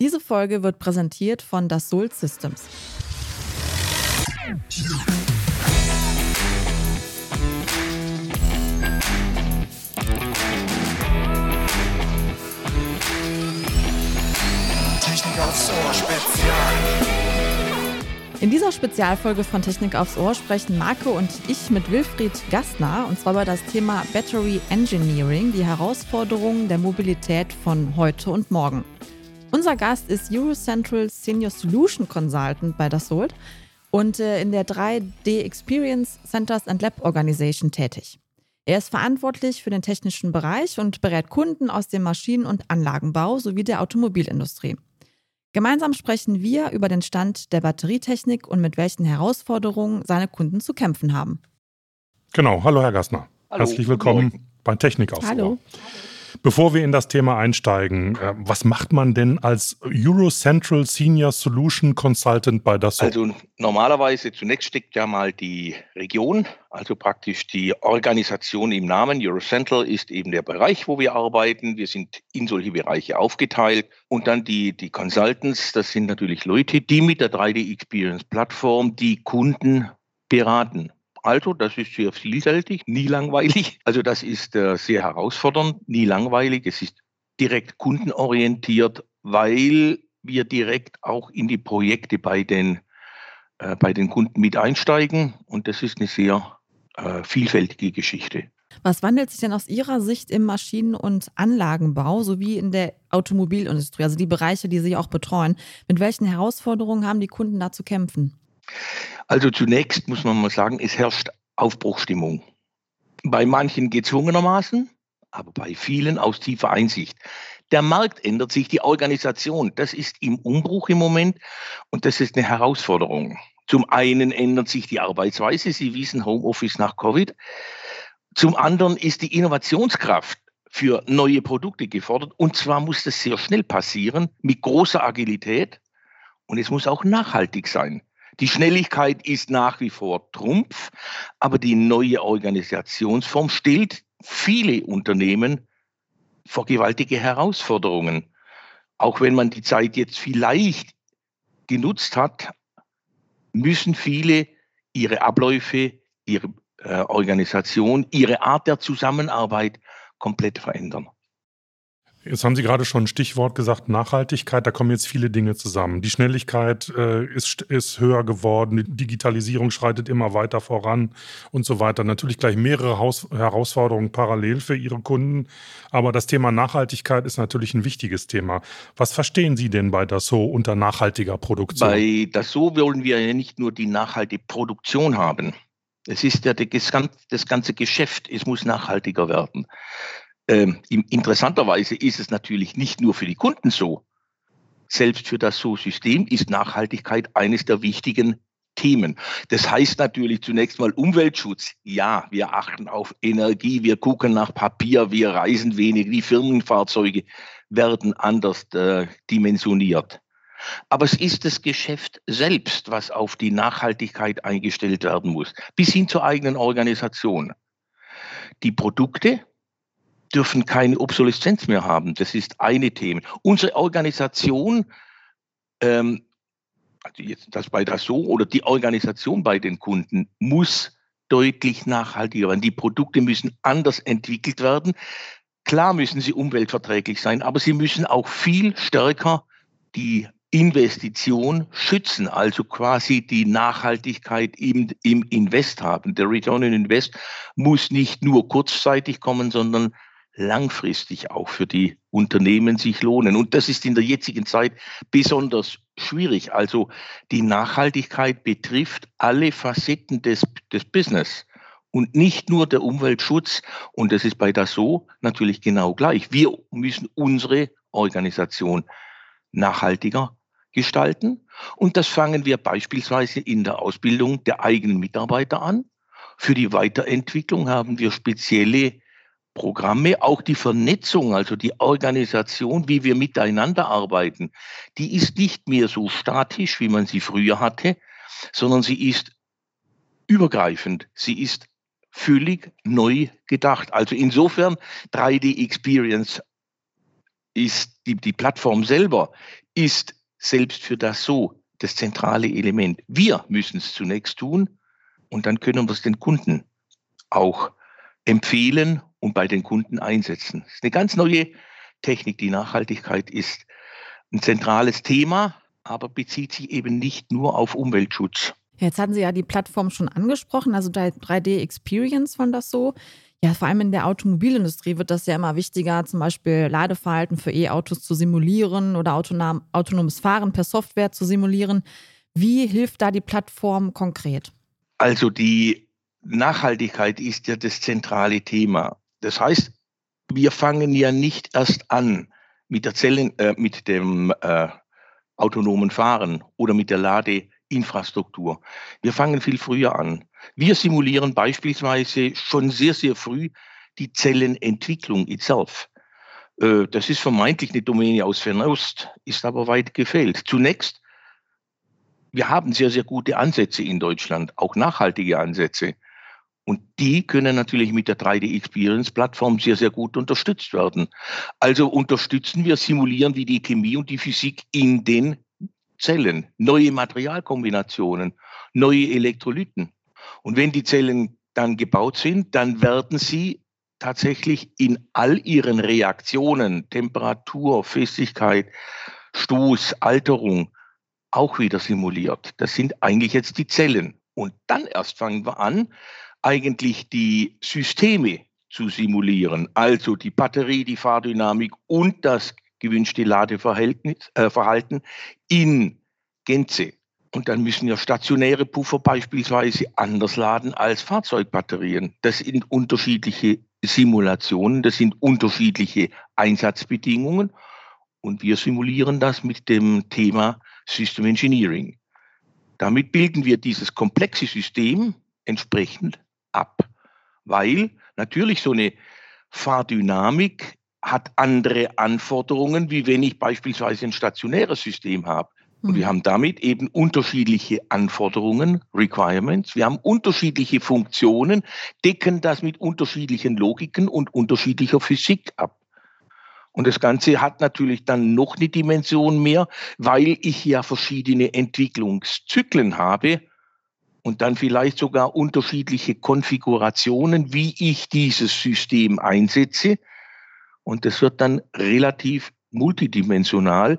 Diese Folge wird präsentiert von Dassault Systems. Technik aufs Ohr Spezial. In dieser Spezialfolge von Technik aufs Ohr sprechen Marco und ich mit Wilfried Gastner und zwar über das Thema Battery Engineering, die Herausforderungen der Mobilität von heute und morgen. Unser Gast ist Eurocentral Senior Solution Consultant bei Dassault und äh, in der 3D Experience Centers and Lab Organization tätig. Er ist verantwortlich für den technischen Bereich und berät Kunden aus dem Maschinen- und Anlagenbau sowie der Automobilindustrie. Gemeinsam sprechen wir über den Stand der Batterietechnik und mit welchen Herausforderungen seine Kunden zu kämpfen haben. Genau, hallo Herr Gassner. Hallo. Herzlich willkommen bei Technik aufs Hallo. Bevor wir in das Thema einsteigen, äh, was macht man denn als Eurocentral Senior Solution Consultant bei Dassault? Also normalerweise zunächst steckt ja mal die Region, also praktisch die Organisation im Namen. Eurocentral ist eben der Bereich, wo wir arbeiten. Wir sind in solche Bereiche aufgeteilt. Und dann die, die Consultants, das sind natürlich Leute, die mit der 3D Experience Plattform die Kunden beraten. Also, das ist sehr vielseitig, nie langweilig. Also, das ist äh, sehr herausfordernd, nie langweilig. Es ist direkt kundenorientiert, weil wir direkt auch in die Projekte bei den, äh, bei den Kunden mit einsteigen. Und das ist eine sehr äh, vielfältige Geschichte. Was wandelt sich denn aus Ihrer Sicht im Maschinen- und Anlagenbau sowie in der Automobilindustrie, also die Bereiche, die Sie auch betreuen? Mit welchen Herausforderungen haben die Kunden da zu kämpfen? Also zunächst muss man mal sagen, es herrscht Aufbruchstimmung. Bei manchen gezwungenermaßen, aber bei vielen aus tiefer Einsicht. Der Markt ändert sich, die Organisation, das ist im Umbruch im Moment und das ist eine Herausforderung. Zum einen ändert sich die Arbeitsweise, Sie wissen Homeoffice nach Covid. Zum anderen ist die Innovationskraft für neue Produkte gefordert und zwar muss das sehr schnell passieren, mit großer Agilität und es muss auch nachhaltig sein. Die Schnelligkeit ist nach wie vor Trumpf, aber die neue Organisationsform stellt viele Unternehmen vor gewaltige Herausforderungen. Auch wenn man die Zeit jetzt vielleicht genutzt hat, müssen viele ihre Abläufe, ihre äh, Organisation, ihre Art der Zusammenarbeit komplett verändern. Jetzt haben Sie gerade schon ein Stichwort gesagt, Nachhaltigkeit. Da kommen jetzt viele Dinge zusammen. Die Schnelligkeit äh, ist, ist höher geworden, die Digitalisierung schreitet immer weiter voran und so weiter. Natürlich gleich mehrere Haus Herausforderungen parallel für Ihre Kunden. Aber das Thema Nachhaltigkeit ist natürlich ein wichtiges Thema. Was verstehen Sie denn bei Dassault unter nachhaltiger Produktion? Bei Dassault wollen wir ja nicht nur die nachhaltige Produktion haben. Es ist ja das ganze Geschäft, es muss nachhaltiger werden. Ähm, interessanterweise ist es natürlich nicht nur für die Kunden so. Selbst für das So-System ist Nachhaltigkeit eines der wichtigen Themen. Das heißt natürlich zunächst mal Umweltschutz. Ja, wir achten auf Energie, wir gucken nach Papier, wir reisen weniger, die Firmenfahrzeuge werden anders äh, dimensioniert. Aber es ist das Geschäft selbst, was auf die Nachhaltigkeit eingestellt werden muss, bis hin zur eigenen Organisation. Die Produkte dürfen keine Obsoleszenz mehr haben. Das ist eine Thema. Unsere Organisation, ähm, also jetzt das bei Dassault oder die Organisation bei den Kunden muss deutlich nachhaltiger werden. Die Produkte müssen anders entwickelt werden. Klar müssen sie umweltverträglich sein, aber sie müssen auch viel stärker die Investition schützen, also quasi die Nachhaltigkeit im, im Invest haben. Der Return on Invest muss nicht nur kurzzeitig kommen, sondern langfristig auch für die Unternehmen sich lohnen. Und das ist in der jetzigen Zeit besonders schwierig. Also die Nachhaltigkeit betrifft alle Facetten des, des Business und nicht nur der Umweltschutz. Und das ist bei Dassault natürlich genau gleich. Wir müssen unsere Organisation nachhaltiger gestalten. Und das fangen wir beispielsweise in der Ausbildung der eigenen Mitarbeiter an. Für die Weiterentwicklung haben wir spezielle Programme, auch die Vernetzung, also die Organisation, wie wir miteinander arbeiten, die ist nicht mehr so statisch, wie man sie früher hatte, sondern sie ist übergreifend. Sie ist völlig neu gedacht. Also insofern 3D Experience ist die, die Plattform selber ist selbst für das so das zentrale Element. Wir müssen es zunächst tun und dann können wir es den Kunden auch empfehlen und bei den Kunden einsetzen. Das ist eine ganz neue Technik. Die Nachhaltigkeit ist ein zentrales Thema, aber bezieht sich eben nicht nur auf Umweltschutz. Jetzt hatten Sie ja die Plattform schon angesprochen, also 3D Experience von das so. Ja, vor allem in der Automobilindustrie wird das ja immer wichtiger, zum Beispiel Ladeverhalten für E-Autos zu simulieren oder autonom, autonomes Fahren per Software zu simulieren. Wie hilft da die Plattform konkret? Also die Nachhaltigkeit ist ja das zentrale Thema. Das heißt, wir fangen ja nicht erst an mit der Zellen, äh, mit dem äh, autonomen Fahren oder mit der Ladeinfrastruktur. Wir fangen viel früher an. Wir simulieren beispielsweise schon sehr, sehr früh die Zellenentwicklung itself. Äh, das ist vermeintlich eine Domäne aus Fernost, ist aber weit gefehlt. Zunächst, wir haben sehr, sehr gute Ansätze in Deutschland, auch nachhaltige Ansätze. Und die können natürlich mit der 3D Experience Plattform sehr, sehr gut unterstützt werden. Also unterstützen wir, simulieren wir die Chemie und die Physik in den Zellen, neue Materialkombinationen, neue Elektrolyten. Und wenn die Zellen dann gebaut sind, dann werden sie tatsächlich in all ihren Reaktionen, Temperatur, Festigkeit, Stoß, Alterung, auch wieder simuliert. Das sind eigentlich jetzt die Zellen. Und dann erst fangen wir an, eigentlich die Systeme zu simulieren, also die Batterie, die Fahrdynamik und das gewünschte Ladeverhalten äh, in Gänze. Und dann müssen ja stationäre Puffer beispielsweise anders laden als Fahrzeugbatterien. Das sind unterschiedliche Simulationen, das sind unterschiedliche Einsatzbedingungen. Und wir simulieren das mit dem Thema System Engineering. Damit bilden wir dieses komplexe System entsprechend weil natürlich so eine Fahrdynamik hat andere Anforderungen, wie wenn ich beispielsweise ein stationäres System habe. Und wir mhm. haben damit eben unterschiedliche Anforderungen, Requirements. Wir haben unterschiedliche Funktionen, decken das mit unterschiedlichen Logiken und unterschiedlicher Physik ab. Und das Ganze hat natürlich dann noch eine Dimension mehr, weil ich ja verschiedene Entwicklungszyklen habe und dann vielleicht sogar unterschiedliche Konfigurationen, wie ich dieses System einsetze. Und das wird dann relativ multidimensional.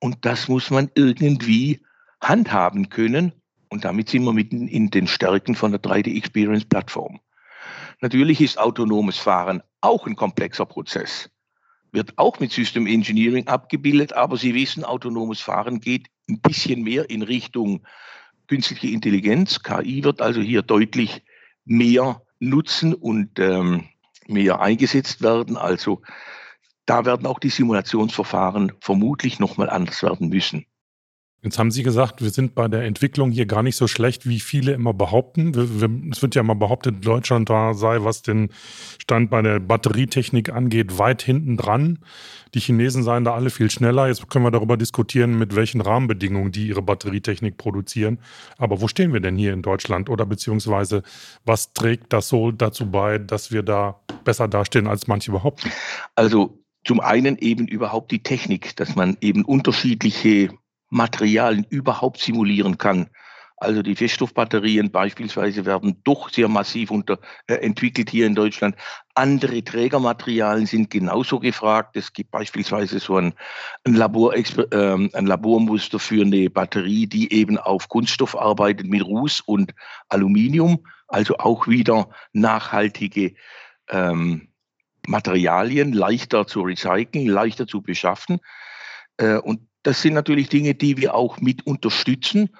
Und das muss man irgendwie handhaben können. Und damit sind wir mitten in den Stärken von der 3D Experience Plattform. Natürlich ist autonomes Fahren auch ein komplexer Prozess. Wird auch mit System Engineering abgebildet, aber Sie wissen, autonomes Fahren geht ein bisschen mehr in Richtung künstliche Intelligenz. KI wird also hier deutlich mehr nutzen und ähm, mehr eingesetzt werden. Also da werden auch die Simulationsverfahren vermutlich nochmal anders werden müssen. Jetzt haben Sie gesagt, wir sind bei der Entwicklung hier gar nicht so schlecht, wie viele immer behaupten. Wir, wir, es wird ja immer behauptet, Deutschland da sei, was den Stand bei der Batterietechnik angeht, weit hinten dran. Die Chinesen seien da alle viel schneller. Jetzt können wir darüber diskutieren, mit welchen Rahmenbedingungen die ihre Batterietechnik produzieren. Aber wo stehen wir denn hier in Deutschland? Oder beziehungsweise was trägt das so dazu bei, dass wir da besser dastehen, als manche behaupten? Also zum einen eben überhaupt die Technik, dass man eben unterschiedliche Materialien überhaupt simulieren kann. Also die Feststoffbatterien beispielsweise werden doch sehr massiv unter, äh, entwickelt hier in Deutschland. Andere Trägermaterialien sind genauso gefragt. Es gibt beispielsweise so ein, ein, Labor, äh, ein Labormuster für eine Batterie, die eben auf Kunststoff arbeitet mit Ruß und Aluminium. Also auch wieder nachhaltige ähm, Materialien, leichter zu recyceln, leichter zu beschaffen. Äh, und das sind natürlich Dinge, die wir auch mit unterstützen.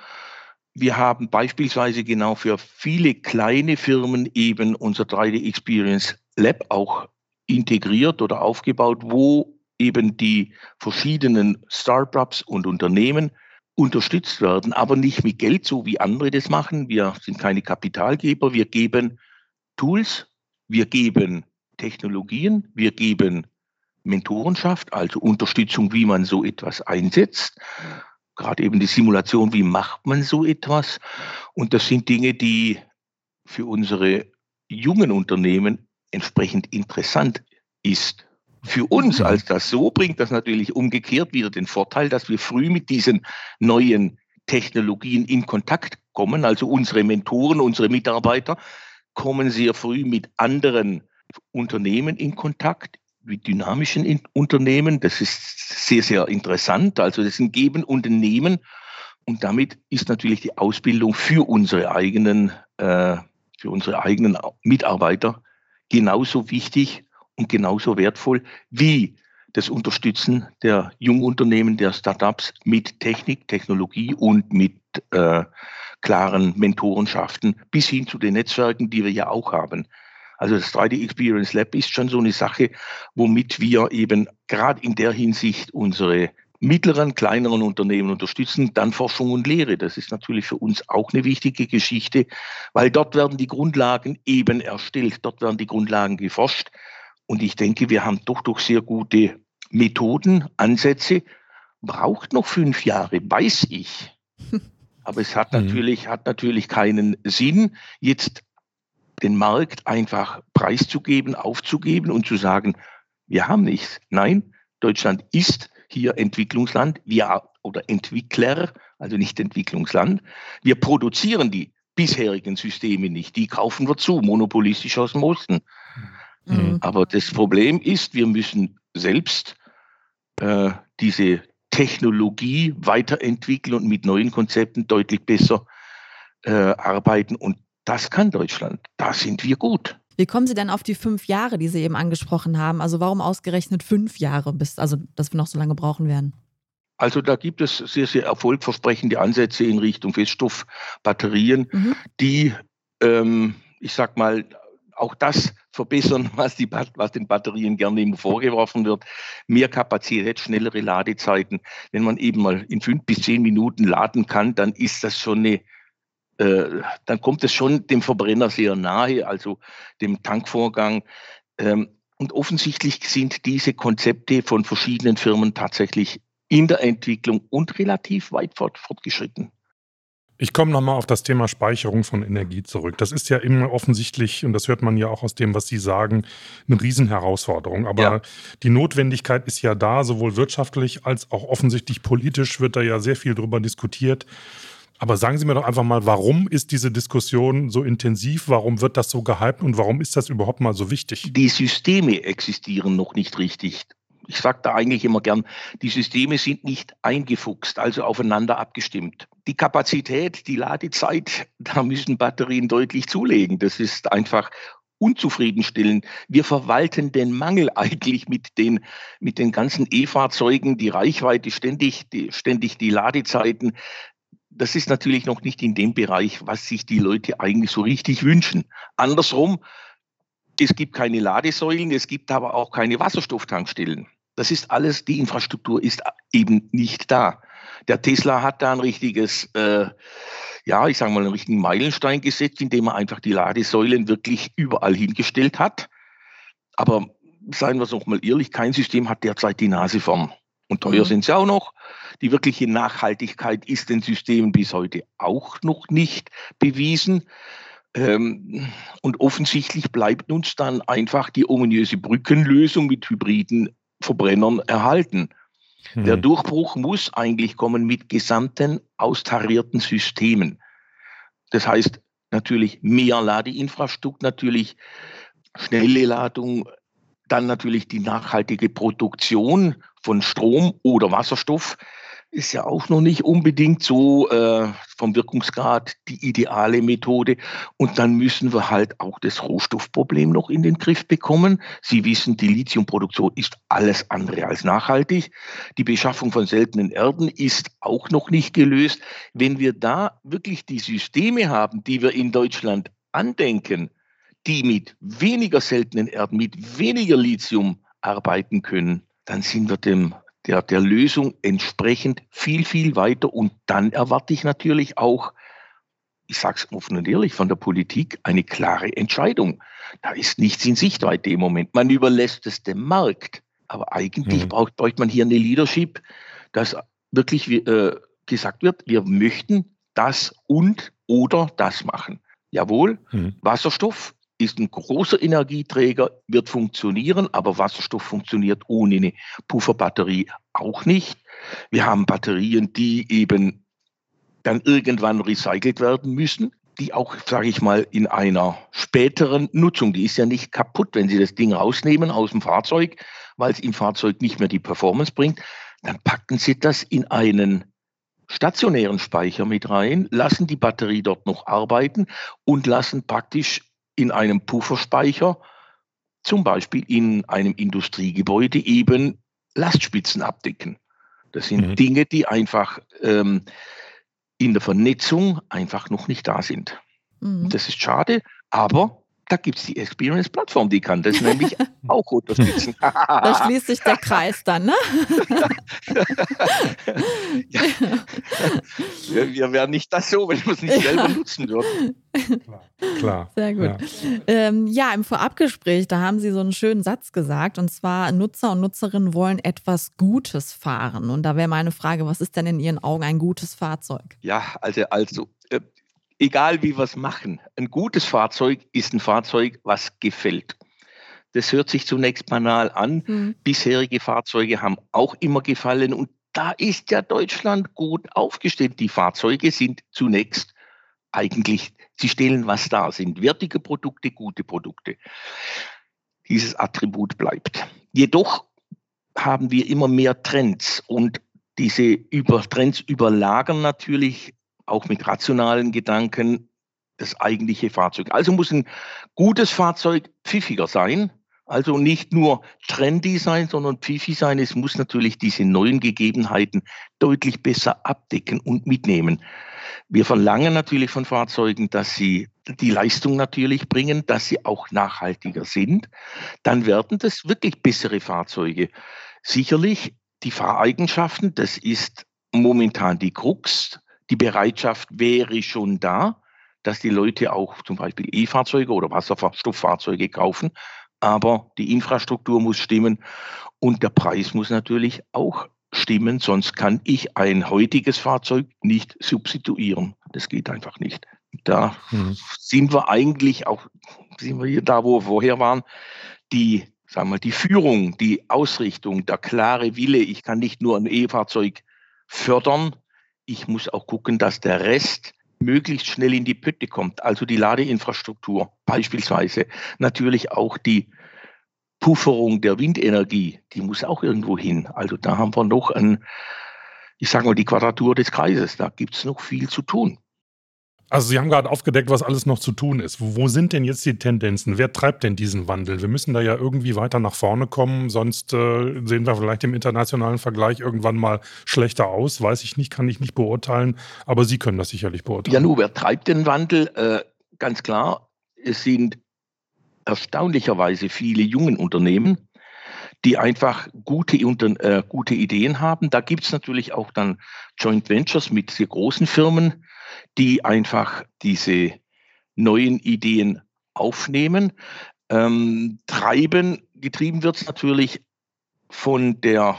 Wir haben beispielsweise genau für viele kleine Firmen eben unser 3D Experience Lab auch integriert oder aufgebaut, wo eben die verschiedenen Startups und Unternehmen unterstützt werden, aber nicht mit Geld, so wie andere das machen. Wir sind keine Kapitalgeber, wir geben Tools, wir geben Technologien, wir geben Mentorenschaft, also Unterstützung, wie man so etwas einsetzt. Gerade eben die Simulation, wie macht man so etwas? Und das sind Dinge, die für unsere jungen Unternehmen entsprechend interessant ist, Für uns als das so bringt das natürlich umgekehrt wieder den Vorteil, dass wir früh mit diesen neuen Technologien in Kontakt kommen. Also unsere Mentoren, unsere Mitarbeiter kommen sehr früh mit anderen Unternehmen in Kontakt, dynamischen in Unternehmen. Das ist sehr, sehr interessant. Also das sind Geben Unternehmen. Und damit ist natürlich die Ausbildung für unsere eigenen, äh, für unsere eigenen Mitarbeiter genauso wichtig und genauso wertvoll wie das Unterstützen der Jungunternehmen, der Startups mit Technik, Technologie und mit äh, klaren Mentorenschaften bis hin zu den Netzwerken, die wir ja auch haben. Also das 3D Experience Lab ist schon so eine Sache, womit wir eben gerade in der Hinsicht unsere mittleren, kleineren Unternehmen unterstützen, dann Forschung und Lehre. Das ist natürlich für uns auch eine wichtige Geschichte, weil dort werden die Grundlagen eben erstellt, dort werden die Grundlagen geforscht. Und ich denke, wir haben doch doch sehr gute Methoden, Ansätze. Braucht noch fünf Jahre, weiß ich. Aber es hat mhm. natürlich, hat natürlich keinen Sinn, jetzt den Markt einfach preiszugeben, aufzugeben und zu sagen, wir haben nichts. Nein, Deutschland ist hier Entwicklungsland, wir oder Entwickler, also nicht Entwicklungsland. Wir produzieren die bisherigen Systeme nicht, die kaufen wir zu, monopolistisch aus dem Osten. Mhm. Aber das Problem ist, wir müssen selbst äh, diese Technologie weiterentwickeln und mit neuen Konzepten deutlich besser äh, arbeiten. Und das kann Deutschland. Da sind wir gut. Wie kommen Sie denn auf die fünf Jahre, die Sie eben angesprochen haben? Also warum ausgerechnet fünf Jahre, bis, also dass wir noch so lange brauchen werden? Also da gibt es sehr, sehr erfolgversprechende Ansätze in Richtung Feststoffbatterien, mhm. die, ähm, ich sag mal, auch das verbessern, was, die, was den Batterien gerne immer vorgeworfen wird. Mehr Kapazität, schnellere Ladezeiten. Wenn man eben mal in fünf bis zehn Minuten laden kann, dann ist das schon eine, äh, dann kommt es schon dem Verbrenner sehr nahe, also dem Tankvorgang. Ähm, und offensichtlich sind diese Konzepte von verschiedenen Firmen tatsächlich in der Entwicklung und relativ weit fort, fortgeschritten. Ich komme nochmal auf das Thema Speicherung von Energie zurück. Das ist ja immer offensichtlich, und das hört man ja auch aus dem, was Sie sagen, eine Riesenherausforderung. Aber ja. die Notwendigkeit ist ja da, sowohl wirtschaftlich als auch offensichtlich politisch wird da ja sehr viel drüber diskutiert. Aber sagen Sie mir doch einfach mal, warum ist diese Diskussion so intensiv? Warum wird das so gehypt und warum ist das überhaupt mal so wichtig? Die Systeme existieren noch nicht richtig ich sage da eigentlich immer gern, die Systeme sind nicht eingefuchst, also aufeinander abgestimmt. Die Kapazität, die Ladezeit, da müssen Batterien deutlich zulegen. Das ist einfach unzufriedenstellend. Wir verwalten den Mangel eigentlich mit den, mit den ganzen E-Fahrzeugen, die Reichweite, ständig die, ständig die Ladezeiten. Das ist natürlich noch nicht in dem Bereich, was sich die Leute eigentlich so richtig wünschen. Andersrum, es gibt keine Ladesäulen, es gibt aber auch keine Wasserstofftankstellen. Das ist alles, die Infrastruktur ist eben nicht da. Der Tesla hat da ein richtiges, äh, ja, ich sage mal, einen richtigen Meilenstein gesetzt, indem er einfach die Ladesäulen wirklich überall hingestellt hat. Aber seien wir es noch mal ehrlich, kein System hat derzeit die Nase vorn. Und teuer mhm. sind sie auch noch. Die wirkliche Nachhaltigkeit ist den Systemen bis heute auch noch nicht bewiesen. Ähm, und offensichtlich bleibt uns dann einfach die ominöse Brückenlösung mit Hybriden Verbrennern erhalten. Hm. Der Durchbruch muss eigentlich kommen mit gesamten austarierten Systemen. Das heißt natürlich mehr Ladeinfrastruktur, natürlich schnelle Ladung, dann natürlich die nachhaltige Produktion von Strom oder Wasserstoff ist ja auch noch nicht unbedingt so äh, vom Wirkungsgrad die ideale Methode. Und dann müssen wir halt auch das Rohstoffproblem noch in den Griff bekommen. Sie wissen, die Lithiumproduktion ist alles andere als nachhaltig. Die Beschaffung von seltenen Erden ist auch noch nicht gelöst. Wenn wir da wirklich die Systeme haben, die wir in Deutschland andenken, die mit weniger seltenen Erden, mit weniger Lithium arbeiten können, dann sind wir dem der, der Lösung entsprechend viel, viel weiter. Und dann erwarte ich natürlich auch, ich sage es offen und ehrlich, von der Politik eine klare Entscheidung. Da ist nichts in Sichtweite im Moment. Man überlässt es dem Markt. Aber eigentlich mhm. braucht, braucht man hier eine Leadership, dass wirklich äh, gesagt wird, wir möchten das und oder das machen. Jawohl, mhm. Wasserstoff ist ein großer Energieträger, wird funktionieren, aber Wasserstoff funktioniert ohne eine Pufferbatterie auch nicht. Wir haben Batterien, die eben dann irgendwann recycelt werden müssen, die auch, sage ich mal, in einer späteren Nutzung, die ist ja nicht kaputt, wenn Sie das Ding rausnehmen aus dem Fahrzeug, weil es im Fahrzeug nicht mehr die Performance bringt, dann packen Sie das in einen stationären Speicher mit rein, lassen die Batterie dort noch arbeiten und lassen praktisch in einem Pufferspeicher, zum Beispiel in einem Industriegebäude, eben Lastspitzen abdecken. Das sind mhm. Dinge, die einfach ähm, in der Vernetzung einfach noch nicht da sind. Mhm. Das ist schade, aber da gibt es die Experience-Plattform, die kann das nämlich auch unterstützen. da schließt sich der Kreis dann, ne? ja. wir, wir wären nicht das so, wenn wir es nicht ja. selber nutzen würden. Klar. Klar. Sehr gut. Ja. Ähm, ja, im Vorabgespräch, da haben Sie so einen schönen Satz gesagt, und zwar, Nutzer und Nutzerinnen wollen etwas Gutes fahren. Und da wäre meine Frage, was ist denn in Ihren Augen ein gutes Fahrzeug? Ja, also, also äh, egal wie wir es machen, ein gutes Fahrzeug ist ein Fahrzeug, was gefällt. Das hört sich zunächst banal an. Mhm. Bisherige Fahrzeuge haben auch immer gefallen und da ist ja Deutschland gut aufgestellt. Die Fahrzeuge sind zunächst eigentlich, sie stellen was dar, sind wertige Produkte, gute Produkte. Dieses Attribut bleibt. Jedoch haben wir immer mehr Trends und diese über Trends überlagern natürlich auch mit rationalen Gedanken das eigentliche Fahrzeug. Also muss ein gutes Fahrzeug pfiffiger sein. Also nicht nur trendy sein, sondern pfiffig sein. Es muss natürlich diese neuen Gegebenheiten deutlich besser abdecken und mitnehmen. Wir verlangen natürlich von Fahrzeugen, dass sie die Leistung natürlich bringen, dass sie auch nachhaltiger sind. Dann werden das wirklich bessere Fahrzeuge. Sicherlich die Fahreigenschaften, das ist momentan die Krux. Die Bereitschaft wäre schon da, dass die Leute auch zum Beispiel E-Fahrzeuge oder Wasserstofffahrzeuge kaufen. Aber die Infrastruktur muss stimmen und der Preis muss natürlich auch stimmen, sonst kann ich ein heutiges Fahrzeug nicht substituieren. Das geht einfach nicht. Da mhm. sind wir eigentlich auch, sind wir hier da, wo wir vorher waren, die, sagen wir, die Führung, die Ausrichtung, der klare Wille, ich kann nicht nur ein E-Fahrzeug fördern, ich muss auch gucken, dass der Rest möglichst schnell in die Pötte kommt. Also die Ladeinfrastruktur beispielsweise. Natürlich auch die Pufferung der Windenergie, die muss auch irgendwo hin. Also da haben wir noch ein, ich sage mal, die Quadratur des Kreises. Da gibt es noch viel zu tun. Also Sie haben gerade aufgedeckt, was alles noch zu tun ist. Wo sind denn jetzt die Tendenzen? Wer treibt denn diesen Wandel? Wir müssen da ja irgendwie weiter nach vorne kommen, sonst äh, sehen wir vielleicht im internationalen Vergleich irgendwann mal schlechter aus. Weiß ich nicht, kann ich nicht beurteilen, aber Sie können das sicherlich beurteilen. Ja, nur wer treibt den Wandel? Äh, ganz klar, es sind erstaunlicherweise viele jungen Unternehmen, die einfach gute, äh, gute Ideen haben. Da gibt es natürlich auch dann Joint Ventures mit sehr großen Firmen, die einfach diese neuen Ideen aufnehmen. Ähm, treiben, getrieben wird es natürlich von der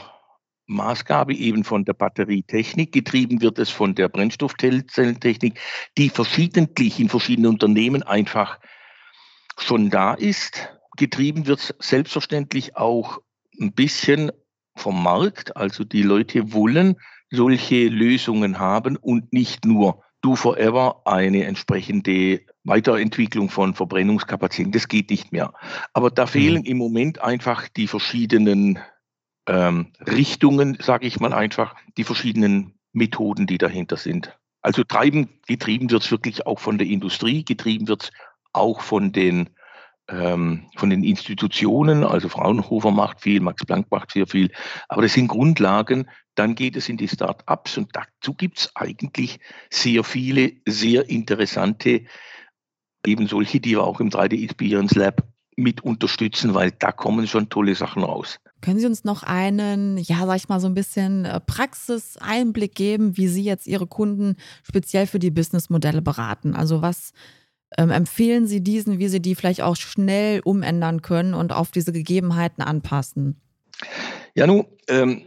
Maßgabe eben von der Batterietechnik, getrieben wird es von der Brennstoffzellentechnik, die verschiedentlich in verschiedenen Unternehmen einfach schon da ist. Getrieben wird es selbstverständlich auch ein bisschen vom Markt. Also die Leute wollen solche Lösungen haben und nicht nur Do Forever eine entsprechende Weiterentwicklung von Verbrennungskapazitäten. Das geht nicht mehr. Aber da mhm. fehlen im Moment einfach die verschiedenen ähm, Richtungen, sage ich mal einfach, die verschiedenen Methoden, die dahinter sind. Also treiben, getrieben wird es wirklich auch von der Industrie, getrieben wird es auch von den ähm, von den Institutionen, also Fraunhofer macht viel, Max Planck macht sehr viel, aber das sind Grundlagen. Dann geht es in die Start-ups und dazu gibt es eigentlich sehr viele, sehr interessante, eben solche, die wir auch im 3D Experience Lab mit unterstützen, weil da kommen schon tolle Sachen raus. Können Sie uns noch einen, ja, sag ich mal, so ein bisschen äh, Praxiseinblick geben, wie Sie jetzt Ihre Kunden speziell für die Businessmodelle beraten? Also was ähm, empfehlen Sie diesen, wie Sie die vielleicht auch schnell umändern können und auf diese Gegebenheiten anpassen? Ja, nun, ähm,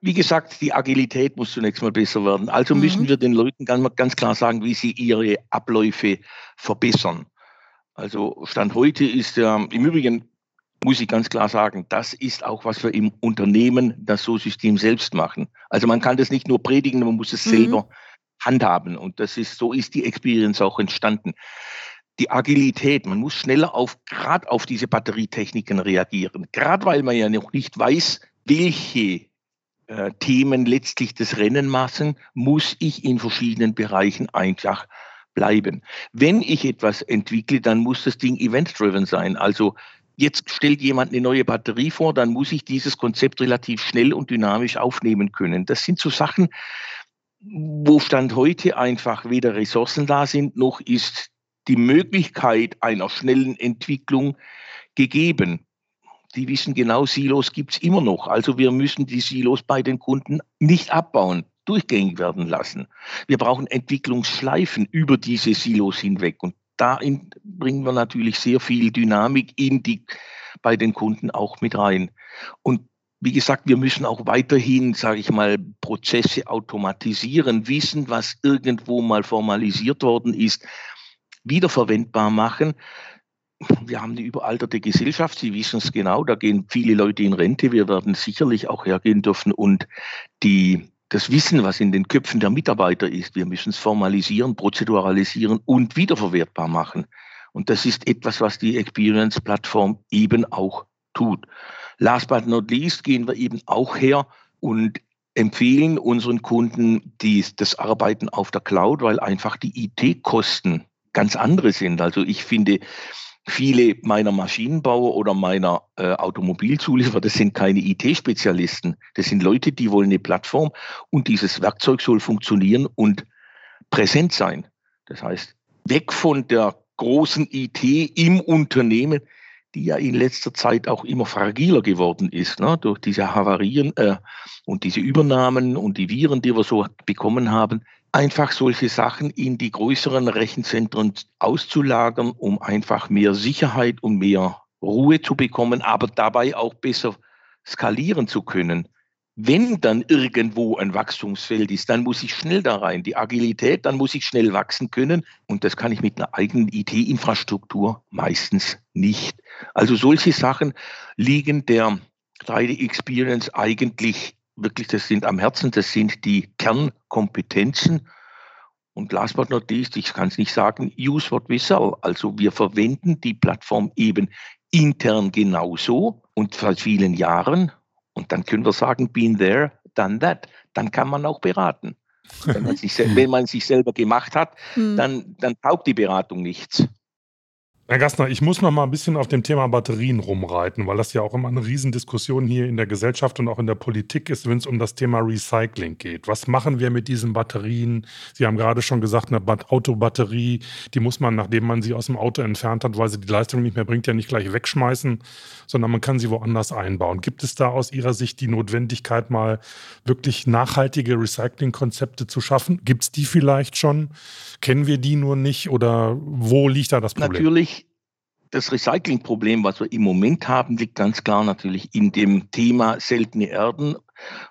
wie gesagt, die Agilität muss zunächst mal besser werden. Also mhm. müssen wir den Leuten ganz, ganz klar sagen, wie sie ihre Abläufe verbessern. Also Stand heute ist ja, im Übrigen muss ich ganz klar sagen, das ist auch, was wir im Unternehmen das So-System selbst machen. Also man kann das nicht nur predigen, man muss es mhm. selber handhaben. Und das ist, so ist die Experience auch entstanden. Die Agilität, man muss schneller auf, gerade auf diese Batterietechniken reagieren. Gerade weil man ja noch nicht weiß, welche äh, Themen letztlich das Rennen machen, muss ich in verschiedenen Bereichen einfach bleiben. Wenn ich etwas entwickle, dann muss das Ding event-driven sein. Also jetzt stellt jemand eine neue Batterie vor, dann muss ich dieses Konzept relativ schnell und dynamisch aufnehmen können. Das sind so Sachen, wo Stand heute einfach weder Ressourcen da sind, noch ist die Möglichkeit einer schnellen Entwicklung gegeben. Die wissen genau, Silos gibt es immer noch. Also wir müssen die Silos bei den Kunden nicht abbauen, durchgängig werden lassen. Wir brauchen Entwicklungsschleifen über diese Silos hinweg. Und da bringen wir natürlich sehr viel Dynamik in die, bei den Kunden auch mit rein. Und wie gesagt, wir müssen auch weiterhin, sage ich mal, Prozesse automatisieren, wissen, was irgendwo mal formalisiert worden ist, wiederverwendbar machen. Wir haben eine überalterte Gesellschaft, Sie wissen es genau, da gehen viele Leute in Rente. Wir werden sicherlich auch hergehen dürfen und die das Wissen, was in den Köpfen der Mitarbeiter ist, wir müssen es formalisieren, prozeduralisieren und wiederverwertbar machen. Und das ist etwas, was die Experience-Plattform eben auch tut. Last but not least gehen wir eben auch her und empfehlen unseren Kunden die, das Arbeiten auf der Cloud, weil einfach die IT-Kosten ganz andere sind. Also ich finde, Viele meiner Maschinenbauer oder meiner äh, Automobilzulieferer, das sind keine IT-Spezialisten. Das sind Leute, die wollen eine Plattform und dieses Werkzeug soll funktionieren und präsent sein. Das heißt, weg von der großen IT im Unternehmen, die ja in letzter Zeit auch immer fragiler geworden ist, ne, durch diese Havarien äh, und diese Übernahmen und die Viren, die wir so bekommen haben einfach solche Sachen in die größeren Rechenzentren auszulagern, um einfach mehr Sicherheit und mehr Ruhe zu bekommen, aber dabei auch besser skalieren zu können. Wenn dann irgendwo ein Wachstumsfeld ist, dann muss ich schnell da rein. Die Agilität, dann muss ich schnell wachsen können. Und das kann ich mit einer eigenen IT-Infrastruktur meistens nicht. Also solche Sachen liegen der 3D-Experience eigentlich wirklich, das sind am Herzen, das sind die Kernkompetenzen. Und last but not least, ich kann es nicht sagen, use what we sell. Also wir verwenden die Plattform eben intern genauso und seit vielen Jahren. Und dann können wir sagen, been there, done that. Dann kann man auch beraten. Wenn man sich, wenn man sich selber gemacht hat, hm. dann, dann taugt die Beratung nichts. Herr Gastner, ich muss noch mal ein bisschen auf dem Thema Batterien rumreiten, weil das ja auch immer eine Riesendiskussion hier in der Gesellschaft und auch in der Politik ist, wenn es um das Thema Recycling geht. Was machen wir mit diesen Batterien? Sie haben gerade schon gesagt, eine Autobatterie, die muss man, nachdem man sie aus dem Auto entfernt hat, weil sie die Leistung nicht mehr bringt, ja nicht gleich wegschmeißen, sondern man kann sie woanders einbauen. Gibt es da aus Ihrer Sicht die Notwendigkeit, mal wirklich nachhaltige Recyclingkonzepte zu schaffen? Gibt es die vielleicht schon? Kennen wir die nur nicht oder wo liegt da das Problem? Natürlich das Recyclingproblem, was wir im Moment haben, liegt ganz klar natürlich in dem Thema seltene Erden.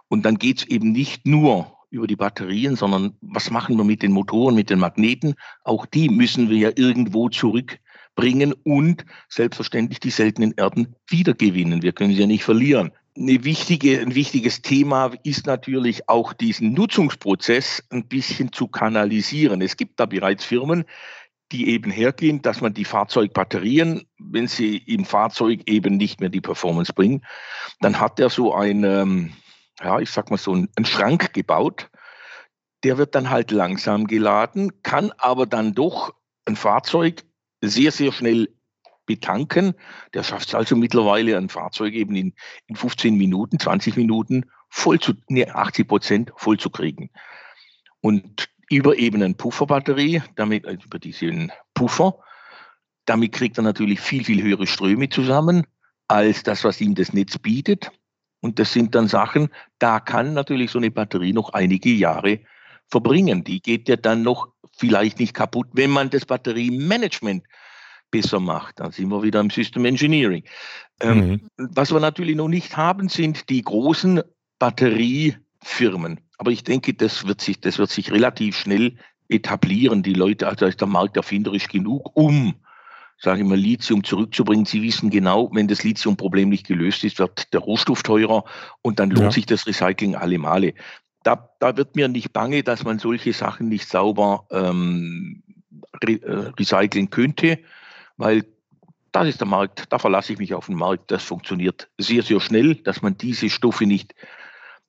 Und dann geht es eben nicht nur über die Batterien, sondern was machen wir mit den Motoren, mit den Magneten? Auch die müssen wir ja irgendwo zurückbringen und selbstverständlich die seltenen Erden wiedergewinnen. Wir können sie ja nicht verlieren. Wichtige, ein wichtiges Thema ist natürlich auch diesen Nutzungsprozess ein bisschen zu kanalisieren. Es gibt da bereits Firmen, die eben hergehen, dass man die Fahrzeugbatterien, wenn sie im Fahrzeug eben nicht mehr die Performance bringen, dann hat er so ein, ähm, ja, ich sag mal so einen Schrank gebaut. Der wird dann halt langsam geladen, kann aber dann doch ein Fahrzeug sehr, sehr schnell betanken. Der schafft es also mittlerweile, ein Fahrzeug eben in, in 15 Minuten, 20 Minuten voll zu, nee, 80 Prozent voll zu kriegen. Und über eben eine Pufferbatterie, damit also über diesen Puffer. Damit kriegt er natürlich viel, viel höhere Ströme zusammen als das, was ihm das Netz bietet. Und das sind dann Sachen, da kann natürlich so eine Batterie noch einige Jahre verbringen. Die geht ja dann noch vielleicht nicht kaputt, wenn man das Batteriemanagement besser macht. Dann sind wir wieder im System Engineering. Ähm, mhm. Was wir natürlich noch nicht haben, sind die großen Batteriefirmen. Aber ich denke, das wird sich, das wird sich relativ schnell etablieren. Die Leute, also ist der Markt erfinderisch genug, um sage ich mal, Lithium zurückzubringen. Sie wissen genau, wenn das Lithium-Problem nicht gelöst ist, wird der Rohstoff teurer und dann lohnt ja. sich das Recycling alle Male. Da, da wird mir nicht bange, dass man solche Sachen nicht sauber ähm, re äh, recyceln könnte, weil das ist der Markt, da verlasse ich mich auf den Markt. Das funktioniert sehr, sehr schnell, dass man diese Stoffe nicht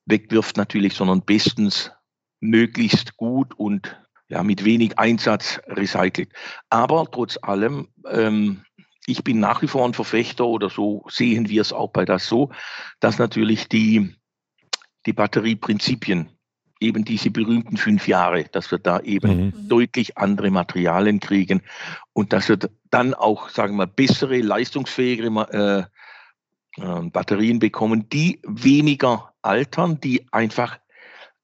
wegwirft natürlich, sondern bestens möglichst gut und ja, mit wenig Einsatz recycelt. Aber trotz allem, ähm, ich bin nach wie vor ein Verfechter oder so sehen wir es auch bei das so, dass natürlich die, die Batterieprinzipien, eben diese berühmten fünf Jahre, dass wir da eben mhm. deutlich andere Materialien kriegen und dass wir dann auch, sagen wir mal, bessere, leistungsfähigere äh, äh, Batterien bekommen, die weniger altern, die einfach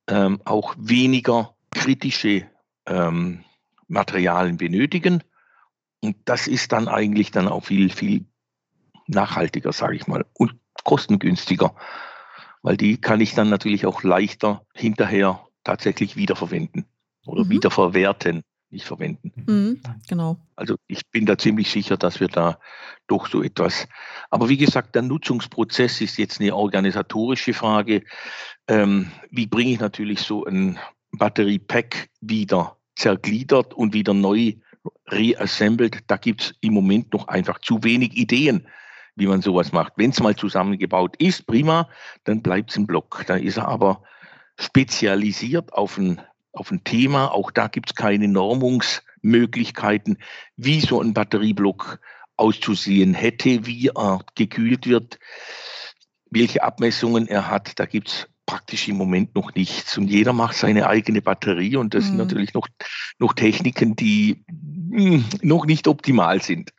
ähm, auch weniger kritische ähm, Materialien benötigen. Und das ist dann eigentlich dann auch viel, viel nachhaltiger, sage ich mal, und kostengünstiger, weil die kann ich dann natürlich auch leichter hinterher tatsächlich wiederverwenden oder mhm. wiederverwerten, nicht verwenden. Mhm, genau. Also ich bin da ziemlich sicher, dass wir da doch so etwas. Aber wie gesagt, der Nutzungsprozess ist jetzt eine organisatorische Frage. Ähm, wie bringe ich natürlich so ein Batteriepack wieder zergliedert und wieder neu reassembled. Da gibt es im Moment noch einfach zu wenig Ideen, wie man sowas macht. Wenn es mal zusammengebaut ist, prima, dann bleibt es im Block. Da ist er aber spezialisiert auf ein, auf ein Thema. Auch da gibt es keine Normungsmöglichkeiten, wie so ein Batterieblock auszusehen hätte, wie er gekühlt wird, welche Abmessungen er hat. Da gibt es praktisch im Moment noch nichts. Und jeder macht seine eigene Batterie und das mhm. sind natürlich noch, noch Techniken, die mh, hm, noch nicht optimal sind.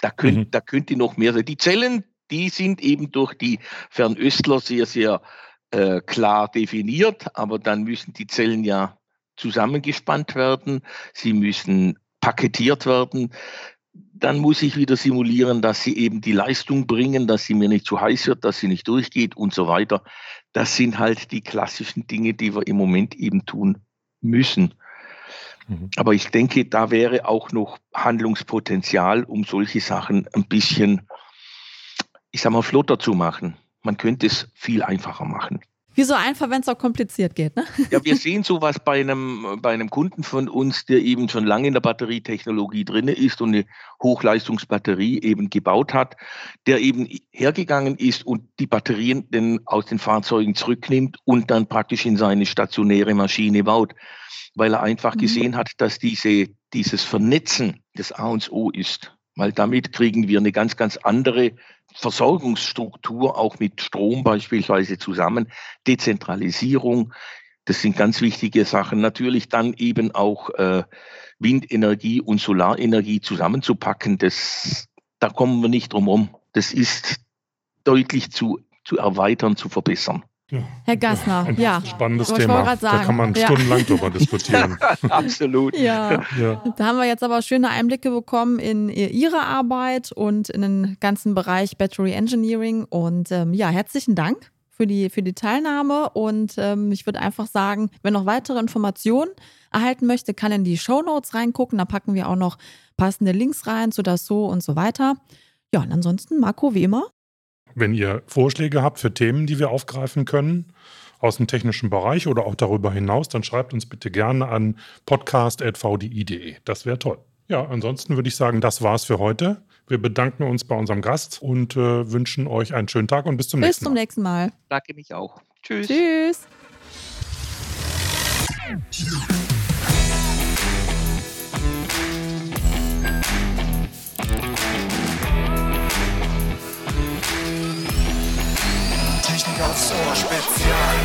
Da, könnt, mhm. da könnte noch mehr sein. Die Zellen, die sind eben durch die Fernöstler sehr, sehr äh, klar definiert, aber dann müssen die Zellen ja zusammengespannt werden, sie müssen paketiert werden dann muss ich wieder simulieren, dass sie eben die Leistung bringen, dass sie mir nicht zu heiß wird, dass sie nicht durchgeht und so weiter. Das sind halt die klassischen Dinge, die wir im Moment eben tun müssen. Mhm. Aber ich denke, da wäre auch noch Handlungspotenzial, um solche Sachen ein bisschen, ich sag mal, flotter zu machen. Man könnte es viel einfacher machen. Wie so einfach, wenn es auch kompliziert geht, ne? Ja, wir sehen sowas bei einem, bei einem Kunden von uns, der eben schon lange in der Batterietechnologie drin ist und eine Hochleistungsbatterie eben gebaut hat, der eben hergegangen ist und die Batterien denn aus den Fahrzeugen zurücknimmt und dann praktisch in seine stationäre Maschine baut, weil er einfach mhm. gesehen hat, dass diese, dieses Vernetzen des A und O ist. Weil damit kriegen wir eine ganz, ganz andere Versorgungsstruktur auch mit Strom beispielsweise zusammen, Dezentralisierung, das sind ganz wichtige Sachen. Natürlich dann eben auch äh, Windenergie und Solarenergie zusammenzupacken, das, da kommen wir nicht drum rum. Das ist deutlich zu, zu erweitern, zu verbessern. Ja. Herr Gassner, ein ja. Spannendes Thema. Da kann man ja. stundenlang drüber diskutieren. Absolut. Ja. ja. Da haben wir jetzt aber schöne Einblicke bekommen in Ihre Arbeit und in den ganzen Bereich Battery Engineering. Und ähm, ja, herzlichen Dank für die, für die Teilnahme. Und ähm, ich würde einfach sagen, wer noch weitere Informationen erhalten möchte, kann in die Show Notes reingucken. Da packen wir auch noch passende Links rein zu das so und so weiter. Ja, und ansonsten, Marco, wie immer, wenn ihr Vorschläge habt für Themen, die wir aufgreifen können, aus dem technischen Bereich oder auch darüber hinaus, dann schreibt uns bitte gerne an podcast.vdi.de. Das wäre toll. Ja, ansonsten würde ich sagen, das war's für heute. Wir bedanken uns bei unserem Gast und äh, wünschen euch einen schönen Tag und bis zum bis nächsten Mal. Bis zum nächsten Mal. Danke mich auch. Tschüss. Tschüss. Aufs Ohr Spezial.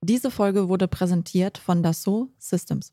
Diese Folge wurde präsentiert von Dassault Systems.